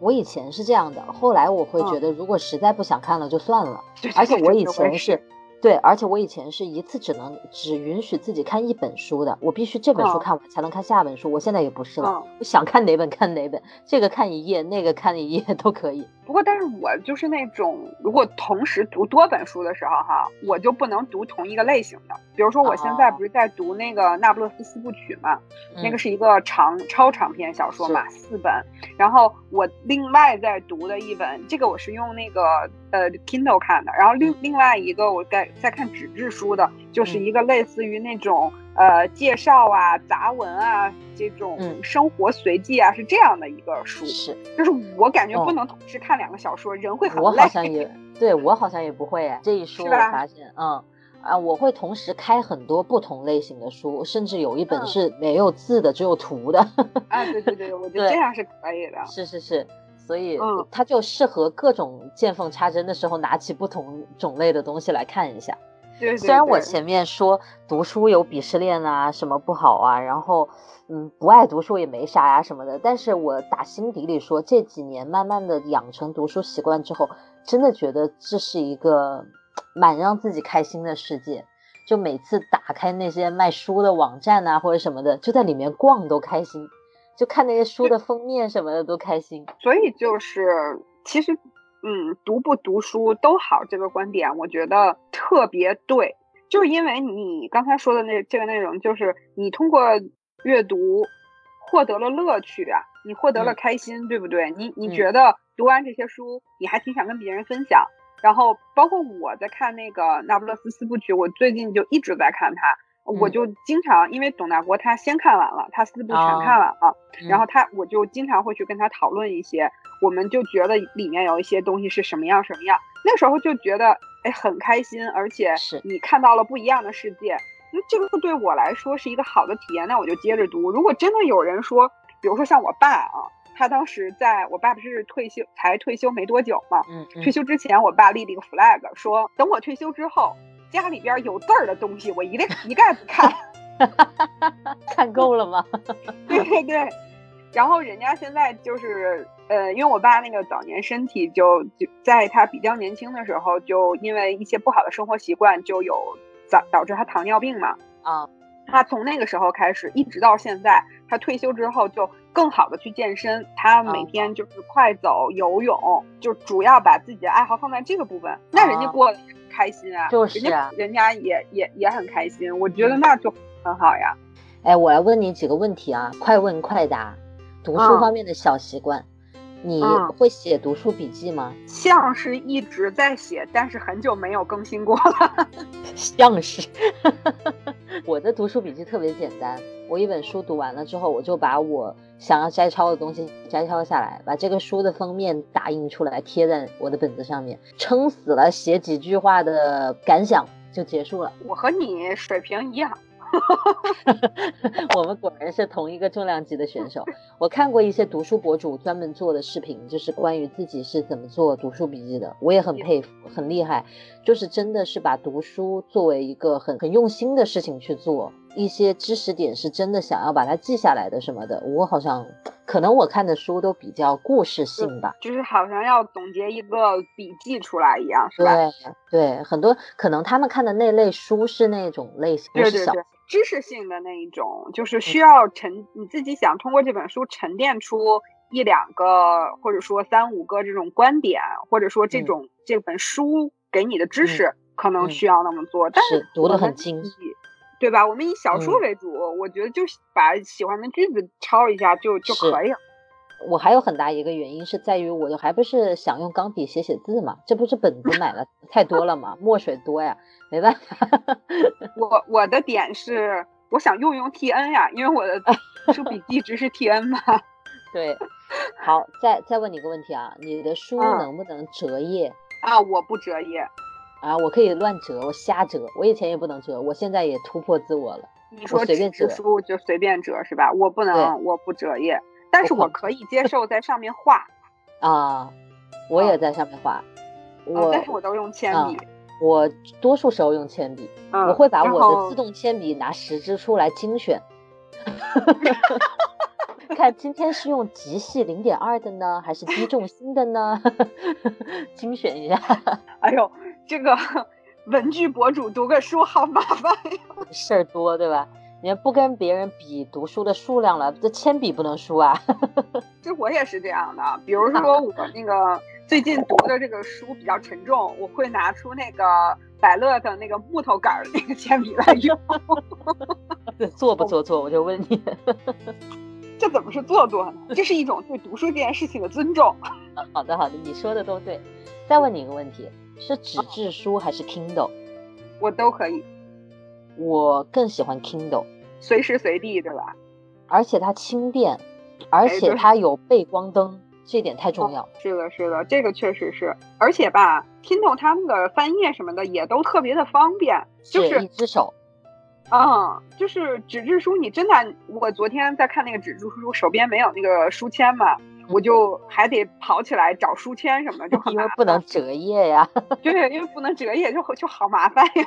我以前是这样的，后来我会觉得，如果实在不想看了就算了。而且我以前是。对，而且我以前是一次只能只允许自己看一本书的，我必须这本书看完才能看下本书。我现在也不是了，我想看哪本看哪本，这个看一页，那个看一页 都可以。不过，但是我就是那种如果同时读多本书的时候，哈，我就不能读同一个类型的。比如说，我现在不是在读那个《那不勒斯四部曲》嘛，那个是一个长超长篇小说嘛，四本。然后我另外在读的一本，这个我是用那个呃 Kindle 看的。然后另另外一个我在在看纸质书的，就是一个类似于那种呃介绍啊、杂文啊这种生活随记啊，是这样的一个书。是，就是我感觉不能同时看两个小说，人会很累。我好像也对我好像也不会这一说我发现，嗯。啊，我会同时开很多不同类型的书，甚至有一本是没有字的，只有图的。啊，对对对，我觉得这样是可以的。是是是，所以它就适合各种见缝插针的时候，拿起不同种类的东西来看一下。对，虽然我前面说读书有鄙视链啊，什么不好啊，然后嗯，不爱读书也没啥呀什么的，但是我打心底里说，这几年慢慢的养成读书习惯之后，真的觉得这是一个。蛮让自己开心的世界，就每次打开那些卖书的网站啊，或者什么的，就在里面逛都开心，就看那些书的封面什么的都开心。所以就是，其实，嗯，读不读书都好，这个观点我觉得特别对，就是因为你刚才说的那这个内容，就是你通过阅读获得了乐趣啊，你获得了开心，对不对？你你觉得读完这些书，你还挺想跟别人分享。然后包括我在看那个《那不勒斯四部曲》，我最近就一直在看它，我就经常因为董大国他先看完了，他四部全看完了，然后他我就经常会去跟他讨论一些，我们就觉得里面有一些东西是什么样什么样，那时候就觉得哎很开心，而且你看到了不一样的世界，那这个对我来说是一个好的体验，那我就接着读。如果真的有人说，比如说像我爸啊。他当时在我爸不是退休才退休没多久嘛，嗯，退休之前，我爸立了一个 flag，说等我退休之后，家里边有字儿的东西我一概 一概不看。看够了吗？对对对。然后人家现在就是，呃，因为我爸那个早年身体就就在他比较年轻的时候，就因为一些不好的生活习惯，就有导导致他糖尿病嘛。啊，他从那个时候开始，一直到现在，他退休之后就更好的去健身。他每天就是快走、游泳，就主要把自己的爱好放在这个部分。那人家过得开心啊，就是人家人家也也也很开心。我觉得那就很好呀。哎，我来问你几个问题啊，快问快答。读书方面的小习惯，你会写读书笔记吗？像是一直在写，但是很久没有更新过了。像是，我的读书笔记特别简单。我一本书读完了之后，我就把我想要摘抄的东西摘抄下来，把这个书的封面打印出来贴在我的本子上面，撑死了写几句话的感想就结束了。我和你水平一样。我们果然是同一个重量级的选手。我看过一些读书博主专门做的视频，就是关于自己是怎么做读书笔记的，我也很佩服，很厉害。就是真的是把读书作为一个很很用心的事情去做。一些知识点是真的想要把它记下来的什么的，我好像可能我看的书都比较故事性吧，就是好像要总结一个笔记出来一样，是吧？对对，很多可能他们看的那类书是那种类型，对对对，知识性的那一种，就是需要沉你自己想通过这本书沉淀出一两个或者说三五个这种观点，或者说这种这本书给你的知识，可能需要那么做，但是读的很精细。对吧？我们以小说为主，我觉得就把喜欢的句子抄一下就就可以了。我还有很大一个原因是在于，我还不是想用钢笔写写字嘛，这不是本子买了 太多了嘛，墨水多呀，没办法。我我的点是，我想用用 T N 呀，因为我的 书笔记值是 T N 嘛。对，好，再再问你一个问题啊，你的书能不能折页啊？我不折页。啊，我可以乱折，我瞎折。我以前也不能折，我现在也突破自我了。你说随便折书就随便折是吧？我不能，我不折页，但是我可以接受在上面画。啊，我也在上面画。我但是我都用铅笔。我多数时候用铅笔。我会把我的自动铅笔拿十支出来精选。看今天是用极细零点二的呢，还是低重心的呢？精选一下。哎呦。这个文具博主读个书好麻烦呀，事儿多对吧？你不跟别人比读书的数量了，这铅笔不能输啊。这我也是这样的，比如说我那个最近读的这个书比较沉重，我会拿出那个百乐的那个木头杆儿那个铅笔来用。做不做作？我就问你，这怎么是做作呢？这是一种对读书这件事情的尊重。好的好的，你说的都对。再问你一个问题。是纸质书还是 Kindle？我都可以。我更喜欢 Kindle，随时随地，对吧？而且它轻便，而且它有背光灯，这点太重要。是的，是的，这个确实是。而且吧，Kindle 它们的翻页什么的也都特别的方便，就是一只手。啊，就是纸质书，你真的，我昨天在看那个纸质书，手边没有那个书签嘛。我就还得跑起来找书签什么的，就很因为不能折页呀。对，因为不能折页，就就好麻烦呀。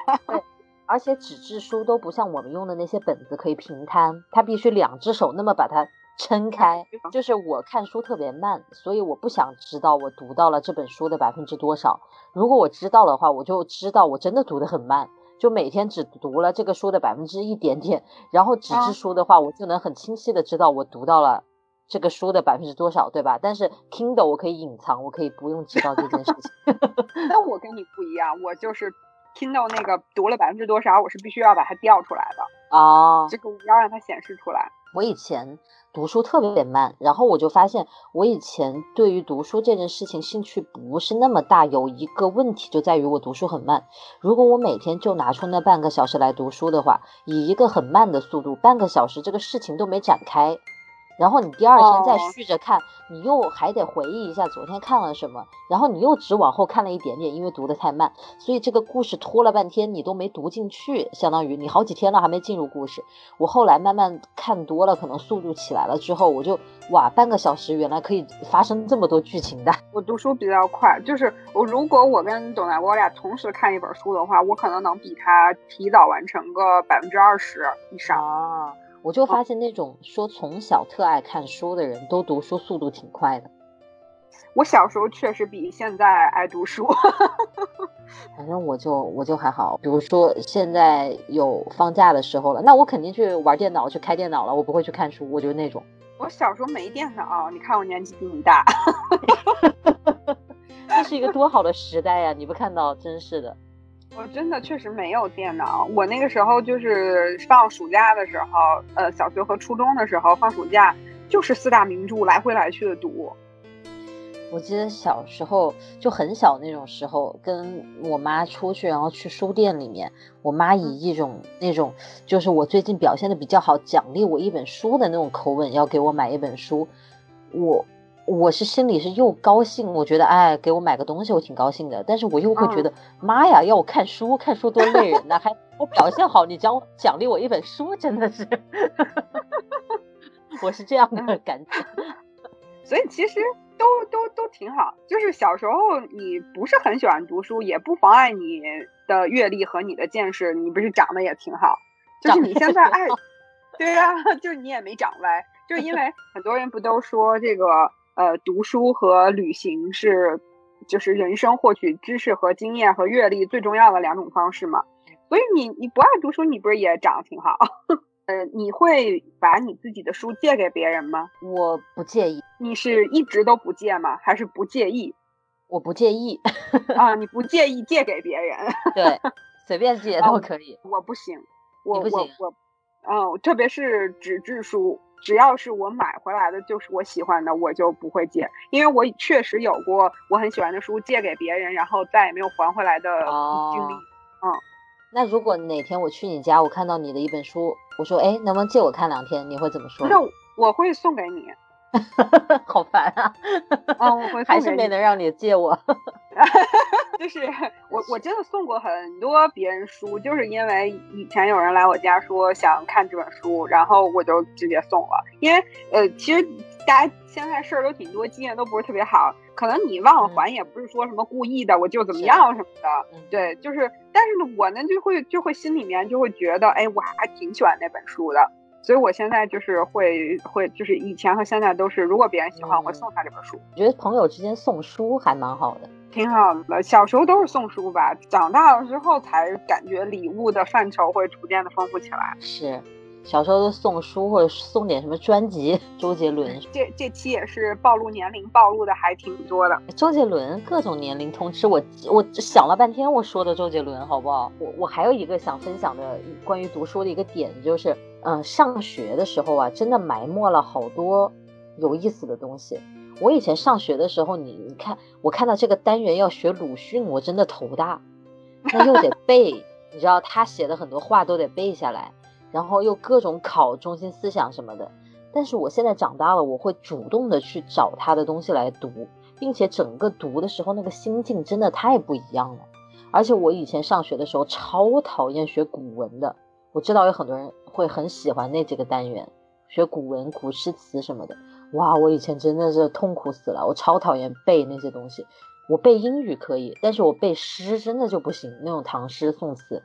对，而且纸质书都不像我们用的那些本子可以平摊，它必须两只手那么把它撑开。就是我看书特别慢，所以我不想知道我读到了这本书的百分之多少。如果我知道的话，我就知道我真的读得很慢，就每天只读了这个书的百分之一点点。然后纸质书的话，我就能很清晰的知道我读到了。这个书的百分之多少，对吧？但是 Kindle 我可以隐藏，我可以不用知道这件事情。那我跟你不一样，我就是 Kindle 那个读了百分之多少，我是必须要把它调出来的啊，这个我要让它显示出来。我以前读书特别慢，然后我就发现，我以前对于读书这件事情兴趣不是那么大。有一个问题就在于我读书很慢。如果我每天就拿出那半个小时来读书的话，以一个很慢的速度，半个小时这个事情都没展开。然后你第二天再续着看，你又还得回忆一下昨天看了什么，然后你又只往后看了一点点，因为读的太慢，所以这个故事拖了半天，你都没读进去，相当于你好几天了还没进入故事。我后来慢慢看多了，可能速度起来了之后，我就哇，半个小时原来可以发生这么多剧情的。我读书比较快，就是我如果我跟董大国我俩同时看一本书的话，我可能能比他提早完成个百分之二十以上。我就发现那种说从小特爱看书的人都读书速度挺快的。我小时候确实比现在爱读书，反正我就我就还好。比如说现在有放假的时候了，那我肯定去玩电脑，去开电脑了，我不会去看书。我就是那种。我小时候没电脑，你看我年纪比你大。这是一个多好的时代呀！你不看到，真是的。我真的确实没有电脑。我那个时候就是放暑假的时候，呃，小学和初中的时候放暑假，就是四大名著来回来去的读。我记得小时候就很小那种时候，跟我妈出去，然后去书店里面，我妈以一种那种就是我最近表现的比较好，奖励我一本书的那种口吻，要给我买一本书，我。我是心里是又高兴，我觉得哎，给我买个东西我挺高兴的，但是我又会觉得妈呀，要我看书，看书多累人呐，还我表现好，你奖奖励我一本书，真的是，我是这样的感觉。所以其实都都都挺好，就是小时候你不是很喜欢读书，也不妨碍你的阅历和你的见识，你不是长得也挺好，就是你现在爱，对呀，就是你也没长歪，就是因为很多人不都说这个。呃，读书和旅行是，就是人生获取知识和经验和阅历最重要的两种方式嘛。所以你你不爱读书，你不是也长得挺好？呃，你会把你自己的书借给别人吗？我不介意。你是一直都不借吗？还是不介意？我不介意。啊，你不介意借给别人？对，随便借都可以。我不行，我我我，嗯，特别是纸质书。只要是我买回来的，就是我喜欢的，我就不会借，因为我确实有过我很喜欢的书借给别人，然后再也没有还回来的经历。嗯，那如果哪天我去你家，我看到你的一本书，我说，哎，能不能借我看两天？你会怎么说？那我会送给你。好烦啊！啊，我会还是没能让你借我。就是我，我真的送过很多别人书，就是因为以前有人来我家说想看这本书，然后我就直接送了。因为呃，其实大家现在事儿都挺多，经验都不是特别好，可能你忘了还也不是说什么故意的，我就怎么样什么的。对，就是，但是呢，我呢就会就会心里面就会觉得，哎，我还挺喜欢那本书的。所以，我现在就是会会，就是以前和现在都是，如果别人喜欢，我会送他这本书。我觉得朋友之间送书还蛮好的，挺好的。小时候都是送书吧，长大了之后才感觉礼物的范畴会逐渐的丰富起来。是，小时候都送书或者送点什么专辑，周杰伦。这这期也是暴露年龄，暴露的还挺多的。周杰伦各种年龄通吃，我我想了半天，我说的周杰伦好不好？我我还有一个想分享的关于读书的一个点就是。嗯，上学的时候啊，真的埋没了好多有意思的东西。我以前上学的时候，你你看，我看到这个单元要学鲁迅，我真的头大，那又得 背，你知道他写的很多话都得背下来，然后又各种考中心思想什么的。但是我现在长大了，我会主动的去找他的东西来读，并且整个读的时候那个心境真的太不一样了。而且我以前上学的时候超讨厌学古文的。我知道有很多人会很喜欢那几个单元，学古文、古诗词什么的。哇，我以前真的是痛苦死了，我超讨厌背那些东西。我背英语可以，但是我背诗真的就不行，那种唐诗宋词。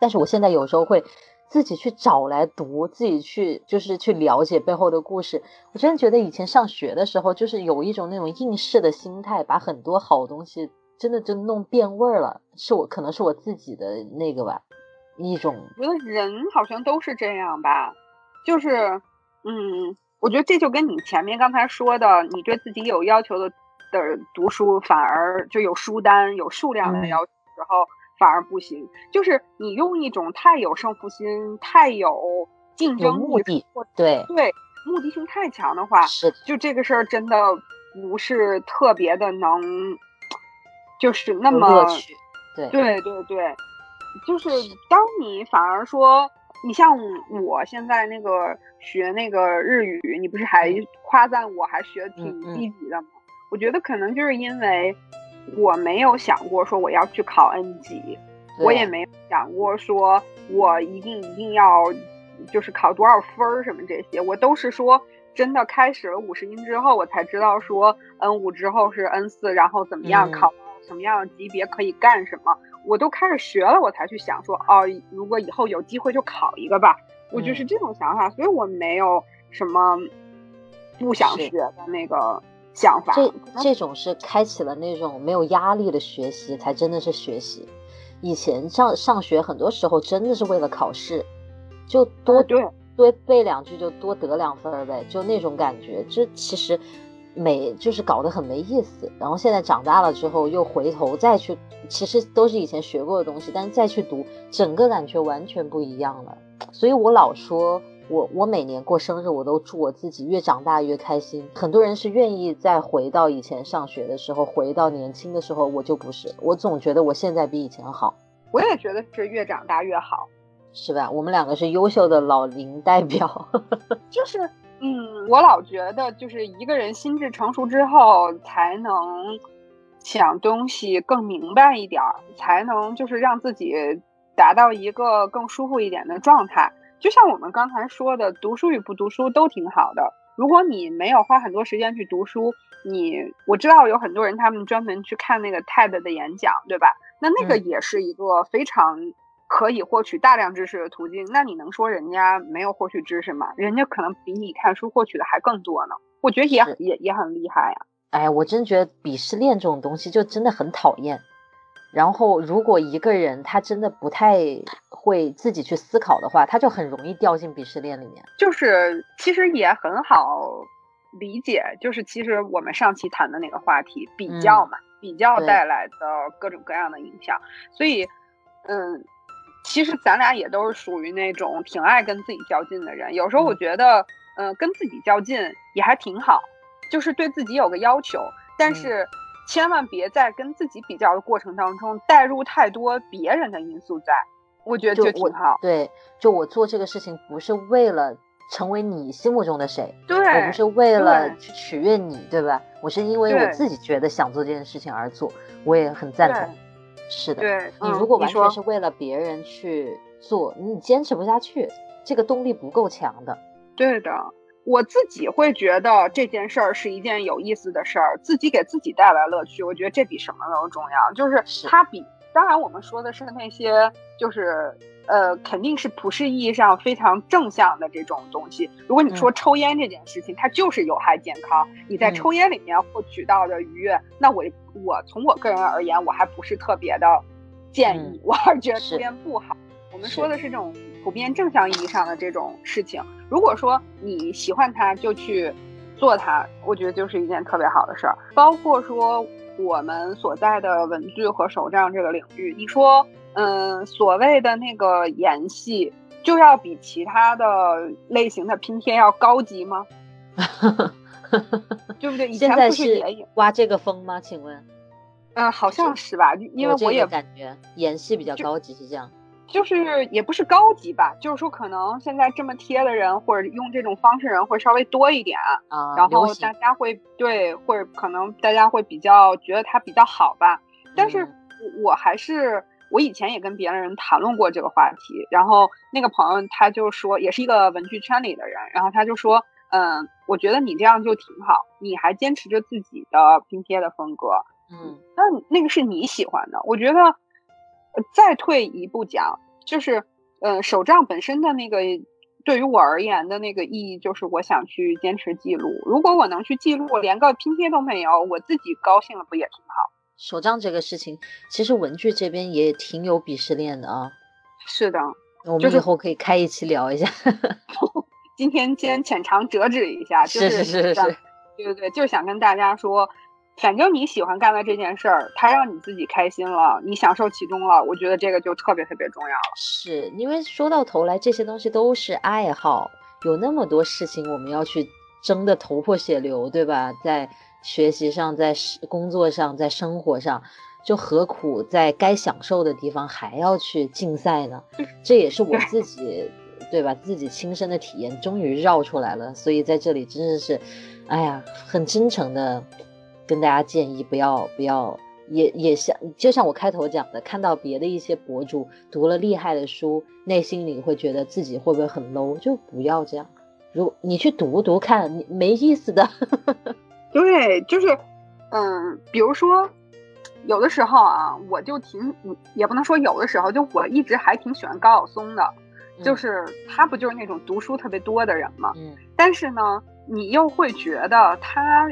但是我现在有时候会自己去找来读，自己去就是去了解背后的故事。我真的觉得以前上学的时候，就是有一种那种应试的心态，把很多好东西真的就弄变味儿了。是我可能是我自己的那个吧。一种，我觉得人好像都是这样吧，就是，嗯，我觉得这就跟你前面刚才说的，你对自己有要求的的读书，反而就有书单、有数量的要求时候，反而不行。就是你用一种太有胜负心、太有竞争目的，对对，目的性太强的话，是就这个事儿真的不是特别的能，就是那么乐趣，对对对对。就是当你反而说，你像我现在那个学那个日语，你不是还夸赞我还学挺积极的吗？我觉得可能就是因为我没有想过说我要去考 N 级，我也没想过说我一定一定要就是考多少分儿什么这些，我都是说真的开始了五十音之后，我才知道说 N 五之后是 N 四，然后怎么样考什么样的级别可以干什么，我都开始学了，我才去想说哦，如果以后有机会就考一个吧，我就是这种想法，所以我没有什么不想学的那个。想法，这这种是开启了那种没有压力的学习，才真的是学习。以前上上学，很多时候真的是为了考试，就多多背两句就多得两分呗，就那种感觉。这其实没就是搞得很没意思。然后现在长大了之后，又回头再去，其实都是以前学过的东西，但是再去读，整个感觉完全不一样了。所以我老说。我我每年过生日，我都祝我自己越长大越开心。很多人是愿意再回到以前上学的时候，回到年轻的时候，我就不是。我总觉得我现在比以前好。我也觉得是越长大越好，是吧？我们两个是优秀的老龄代表。就是，嗯，我老觉得，就是一个人心智成熟之后，才能想东西更明白一点儿，才能就是让自己达到一个更舒服一点的状态。就像我们刚才说的，读书与不读书都挺好的。如果你没有花很多时间去读书，你我知道有很多人他们专门去看那个 TED 的演讲，对吧？那那个也是一个非常可以获取大量知识的途径。那你能说人家没有获取知识吗？人家可能比你看书获取的还更多呢。我觉得也也也很厉害呀。哎，我真觉得鄙视链这种东西就真的很讨厌。然后，如果一个人他真的不太会自己去思考的话，他就很容易掉进鄙视链里面。就是其实也很好理解，就是其实我们上期谈的那个话题，比较嘛，比较带来的各种各样的影响。所以，嗯，其实咱俩也都是属于那种挺爱跟自己较劲的人。有时候我觉得，嗯，跟自己较劲也还挺好，就是对自己有个要求，但是。千万别在跟自己比较的过程当中带入太多别人的因素，在我觉得就挺好。对，就我做这个事情不是为了成为你心目中的谁，对我不是为了去取悦你，对吧？我是因为我自己觉得想做这件事情而做，我也很赞同。是的，对你如果完全是为了别人去做，你坚持不下去，这个动力不够强的。对的。我自己会觉得这件事儿是一件有意思的事儿，自己给自己带来乐趣，我觉得这比什么都重要。就是它比当然我们说的是那些，就是呃，肯定是普世意义上非常正向的这种东西。如果你说抽烟这件事情，它就是有害健康，你在抽烟里面获取到的愉悦，那我我从我个人而言，我还不是特别的建议，我还是觉得抽烟不好。我们说的是这种。普遍正向意义上的这种事情，如果说你喜欢它，就去做它，我觉得就是一件特别好的事儿。包括说我们所在的文具和手账这个领域，你说，嗯，所谓的那个研系，就要比其他的类型的拼贴要高级吗？对不对？以前不是也有刮这个风吗？请问？嗯，好像是吧，因为我也感觉研系比较高级，是这样。就是也不是高级吧，就是说可能现在这么贴的人或者用这种方式人会稍微多一点啊，然后大家会对，或者可能大家会比较觉得它比较好吧。但是我还是我以前也跟别人谈论过这个话题，然后那个朋友他就说，也是一个文具圈里的人，然后他就说，嗯，我觉得你这样就挺好，你还坚持着自己的拼贴的风格，嗯，那那个是你喜欢的，我觉得。再退一步讲，就是，呃，手账本身的那个，对于我而言的那个意义，就是我想去坚持记录。如果我能去记录，连个拼贴都没有，我自己高兴了，不也挺好？手账这个事情，其实文具这边也挺有鄙视链的啊。是的，我们以后可以开一期聊一下。今天先浅尝辄止一下，是是是是，对对对，就是想跟大家说。反正你喜欢干的这件事儿，它让你自己开心了，你享受其中了，我觉得这个就特别特别重要了。是因为说到头来，这些东西都是爱好，有那么多事情我们要去争得头破血流，对吧？在学习上，在工作上，在生活上，就何苦在该享受的地方还要去竞赛呢？这也是我自己对吧？自己亲身的体验终于绕出来了，所以在这里真的是，哎呀，很真诚的跟大家建议，不要不要，也也像就像我开头讲的，看到别的一些博主读了厉害的书，内心里会觉得自己会不会很 low，就不要这样。如你去读读看，你没意思的。对，就是，嗯，比如说。有的时候啊，我就挺，也不能说有的时候，就我一直还挺喜欢高晓松的，就是他不就是那种读书特别多的人嘛？嗯。但是呢，你又会觉得他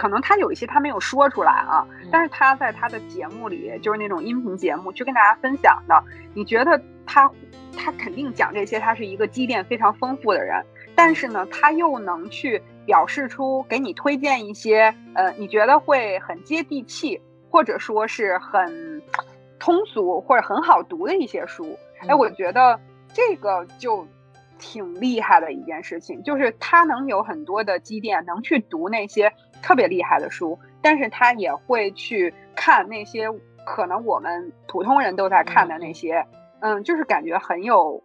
可能他有一些他没有说出来啊，但是他在他的节目里，就是那种音频节目去跟大家分享的，你觉得他他肯定讲这些，他是一个积淀非常丰富的人，但是呢，他又能去表示出给你推荐一些呃，你觉得会很接地气。或者说是很通俗或者很好读的一些书，哎，我觉得这个就挺厉害的一件事情，就是他能有很多的积淀，能去读那些特别厉害的书，但是他也会去看那些可能我们普通人都在看的那些，嗯，就是感觉很有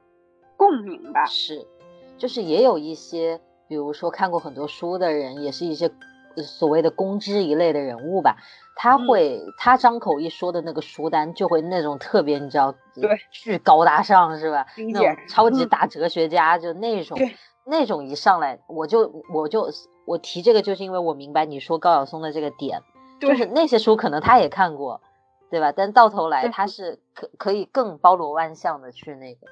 共鸣吧。是，就是也有一些，比如说看过很多书的人，也是一些。所谓的公知一类的人物吧，他会他张口一说的那个书单就会那种特别，你知道，对，巨高大上是吧？那种超级大哲学家就那种，那种一上来我就我就我提这个就是因为我明白你说高晓松的这个点，就是那些书可能他也看过，对吧？但到头来他是可可以更包罗万象的去那个。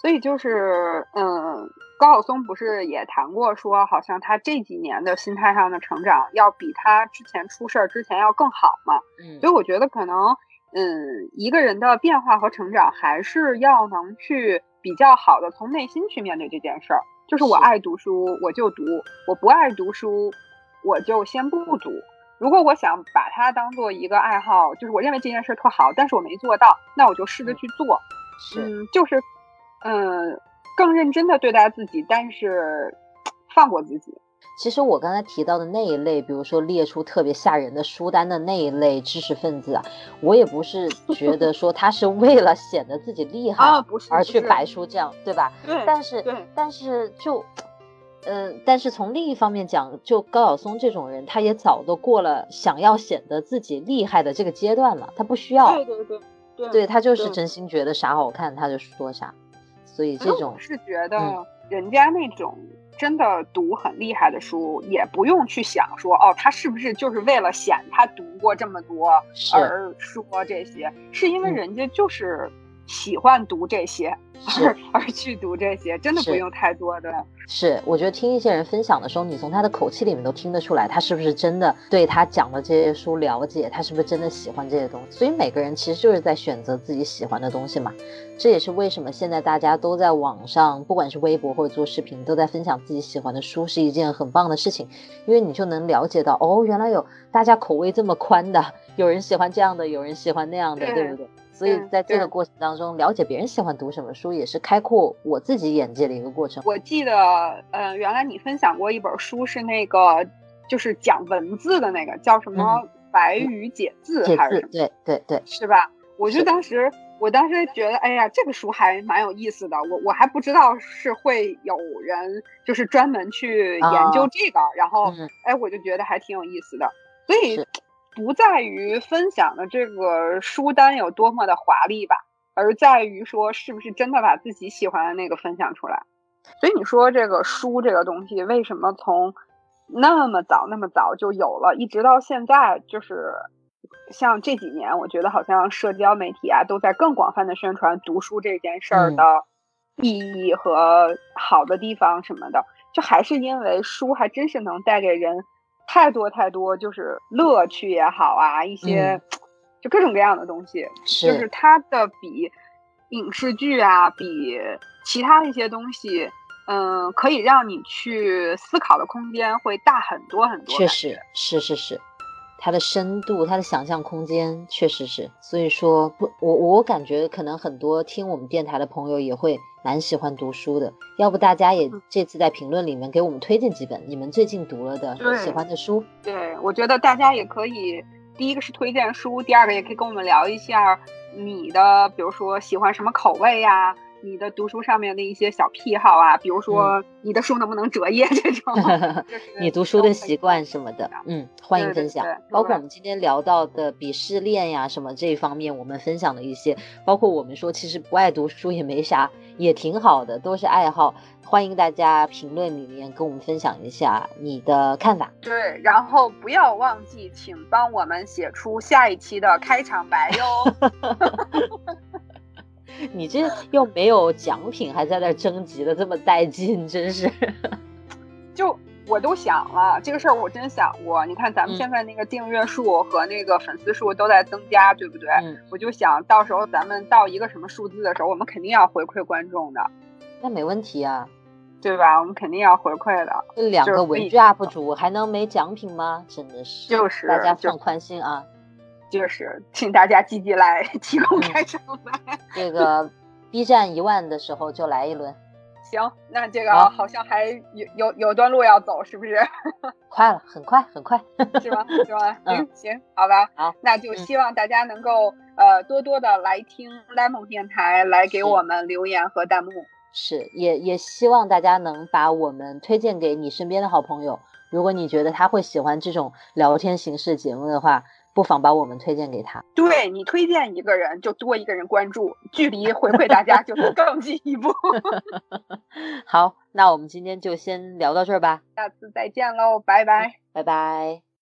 所以就是，嗯，高晓松不是也谈过说，好像他这几年的心态上的成长要比他之前出事儿之前要更好嘛。嗯，所以我觉得可能，嗯，一个人的变化和成长还是要能去比较好的从内心去面对这件事儿。就是我爱读书，我就读；我不爱读书，我就先不读。如果我想把它当做一个爱好，就是我认为这件事儿特好，但是我没做到，那我就试着去做。嗯，就是。嗯，更认真的对待自己，但是放过自己。其实我刚才提到的那一类，比如说列出特别吓人的书单的那一类知识分子啊，我也不是 觉得说他是为了显得自己厉害而去摆出这样，对吧？对。但是，但是就，嗯，但是从另一方面讲，就高晓松这种人，他也早都过了想要显得自己厉害的这个阶段了，他不需要。对对对。对他就是真心觉得啥好看，他就说啥。所以这种是觉得人家那种真的读很厉害的书，也不用去想说哦，他是不是就是为了显他读过这么多而说这些？是因为人家就是喜欢读这些而而去读这些，真的不用太多的。是，我觉得听一些人分享的时候，你从他的口气里面都听得出来，他是不是真的对他讲的这些书了解，他是不是真的喜欢这些东西。所以每个人其实就是在选择自己喜欢的东西嘛。这也是为什么现在大家都在网上，不管是微博或者做视频，都在分享自己喜欢的书，是一件很棒的事情。因为你就能了解到，哦，原来有大家口味这么宽的，有人喜欢这样的，有人喜欢那样的，对不对？所以在这个过程当中，了解别人喜欢读什么书，也是开阔我自己眼界的一个过程。我记得，呃，原来你分享过一本书，是那个就是讲文字的那个，叫什么《白语解字》还是什么？对对对，是吧？我就当时，我当时觉得，哎呀，这个书还蛮有意思的。我我还不知道是会有人就是专门去研究这个，然后，哎，我就觉得还挺有意思的。所以。不在于分享的这个书单有多么的华丽吧，而在于说是不是真的把自己喜欢的那个分享出来。所以你说这个书这个东西，为什么从那么早那么早就有了，一直到现在，就是像这几年，我觉得好像社交媒体啊都在更广泛的宣传读书这件事儿的意义和好的地方什么的，就还是因为书还真是能带给人。太多太多，就是乐趣也好啊，一些就各种各样的东西，就是它的比影视剧啊，比其他的一些东西，嗯，可以让你去思考的空间会大很多很多。确实是是是。它的深度，它的想象空间确实是，所以说不，我我感觉可能很多听我们电台的朋友也会蛮喜欢读书的，要不大家也这次在评论里面给我们推荐几本你们最近读了的喜欢的书。对，我觉得大家也可以，第一个是推荐书，第二个也可以跟我们聊一下你的，比如说喜欢什么口味呀，你的读书上面的一些小癖好啊，比如说你的书能不能折页这种 你读书的习惯什么的，嗯，欢迎分享。包括我们今天聊到的鄙视链呀什么这一方面，我们分享的一些，包括我们说其实不爱读书也没啥，也挺好的，都是爱好。欢迎大家评论里面跟我们分享一下你的看法。对，然后不要忘记，请帮我们写出下一期的开场白哟。你这又没有奖品，还在那征集的这么带劲，真是。就我都想了这个事儿，我真想过。你看咱们现在那个订阅数和那个粉丝数都在增加，对不对？我就想到时候咱们到一个什么数字的时候，我们肯定要回馈观众的。那没问题啊，对吧？我们肯定要回馈的。这两个文具 UP 主还能没奖品吗？真的是，就是大家放宽心啊。就是请大家积极来 提供开场白。这个 B 站一万的时候就来一轮。行，那这个好像还有有有段路要走，是不是？快了，很快，很快，是吧？是吧？嗯，行，好吧。好，那就希望大家能够呃多多的来听 Lemon 电台，来给我们留言和弹幕。是，也也希望大家能把我们推荐给你身边的好朋友。如果你觉得他会喜欢这种聊天形式节目的话。不妨把我们推荐给他。对你推荐一个人，就多一个人关注，距离回馈大家就是更进一步。好，那我们今天就先聊到这儿吧，下次再见喽，拜拜，拜拜。